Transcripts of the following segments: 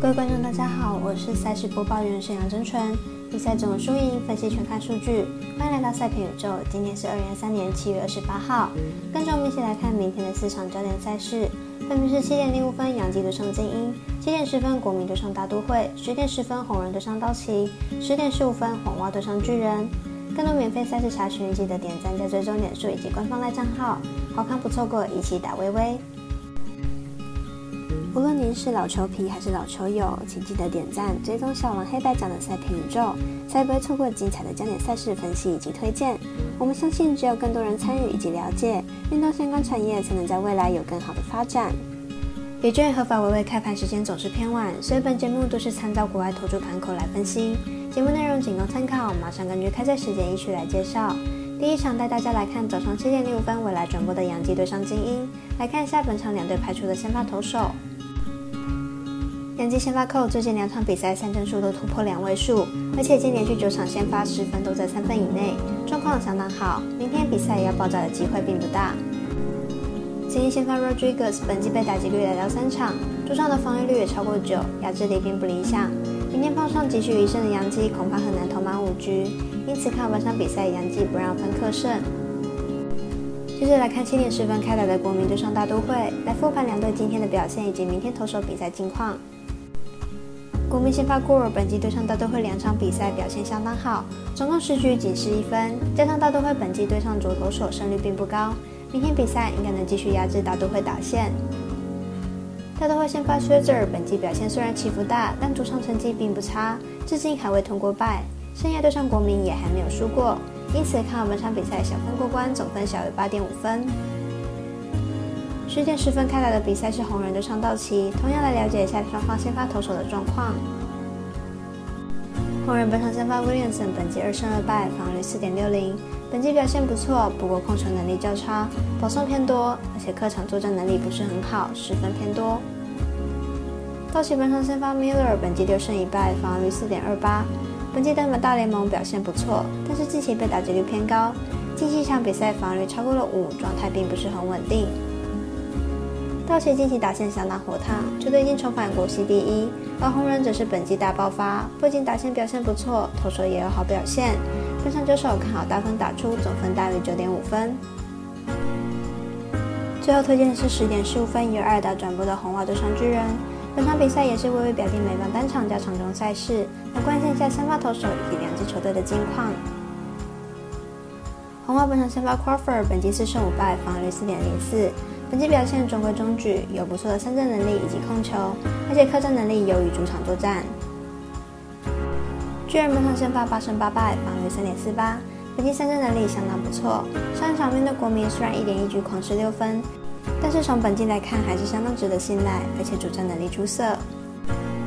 各位观众，大家好，我是赛事播报员沈阳真纯。比赛总输赢分析全看数据，欢迎来到赛评宇宙。今天是二零二三年七月二十八号，跟着我们一起来看明天的四场焦点赛事，分别是七点零五分杨基对上精英，七点十分国民对上大都会，十点十分红人对上道奇，十点十五分红袜对上巨人。更多免费赛事查询，记得点赞加追踪点数以及官方赖账号，好看不错过，一起打微微。无论您是老球皮还是老球友，请记得点赞、追踪小王黑白奖的赛评宇宙，才不会错过精彩的焦点赛事分析以及推荐。我们相信，只有更多人参与以及了解运动相关产业，才能在未来有更好的发展。比券合法微微开盘时间总是偏晚，所以本节目都是参照国外投注盘口来分析，节目内容仅供参考。马上根据开赛时间依序来介绍。第一场带大家来看早上七点零五分未来转播的洋基对上精英，来看一下本场两队派出的先发投手。杨基先发扣最近两场比赛三振数都突破两位数，而且今连续九场先发十分都在三分以内，状况相当好。明天比赛也要爆炸的机会并不大。今天先发 Rodriguez 本季被打击率来到三场，桌上的防御率也超过九，压制力并不理想。明天碰上急需一胜的杨基，恐怕很难投满五局，因此看本场比赛杨基不让分客胜。接着来看七点十分开打的国民对上大都会，来复盘两队今天的表现以及明天投手比赛近况。国民先发库尔本季对上大都会两场比赛表现相当好，总共十局仅失一分，加上大都会本季对上左投手胜率并不高，明天比赛应该能继续压制大都会打线。大都会先发薛泽尔本季表现虽然起伏大，但主场成绩并不差，至今还未通过败，生涯对上国民也还没有输过，因此看好本场比赛小分过关，总分小于八点五分。十点十分开打的比赛是红人的上道奇，同样来了解一下双方先发投手的状况。红人本场先发 Williamson 本季二胜二败，防御率四点六零，本季表现不错，不过控球能力较差，保送偏多，而且客场作战能力不是很好，十分偏多。道奇本场先发 Miller 本季六胜一败，防御率四点二八，本季登板大联盟表现不错，但是近期被打击率偏高，近期一场比赛防御率超过了五，状态并不是很稳定。道奇近期打线相当火烫，球队已经重返国系第一，而红人则是本季大爆发，不仅打线表现不错，投手也有好表现。本场九手看好大分打出，总分大于九点五分。最后推荐的是十点十五分由二打转播的红袜对上巨人，本场比赛也是微微表弟美方单场加场中赛事，来关心一下先发投手以及两支球队的近况。红袜本场先发 Crawford 本季四胜五败，防御率四点零四。本季表现中规中矩，有不错的三振能力以及控球，而且客战能力优于主场作战。巨人本场先发八胜八败，防御三点四八，本季三振能力相当不错。上一场面对国民虽然一点一局狂失六分，但是从本季来看还是相当值得信赖，而且主战能力出色。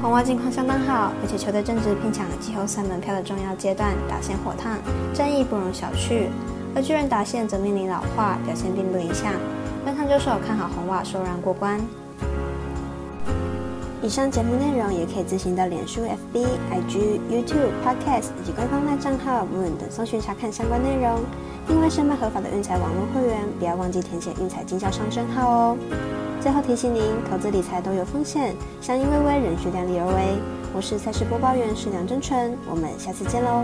红袜近况相当好，而且球队正值拼抢季后赛门票的重要阶段，打线火烫，战役不容小觑。而巨人打线则面临老化，表现并不理想。本场就手看好红袜收然过关。以上节目内容也可以自行到脸书、FB、IG、YouTube、Podcast 以及官方赖账号 Moon 等搜寻查看相关内容。另外，申办合法的运彩网络会员，不要忘记填写运彩经销商证号哦。最后提醒您，投资理财都有风险，相依微微，仍需量力而为。我是赛事播报员石梁真纯，我们下次见喽。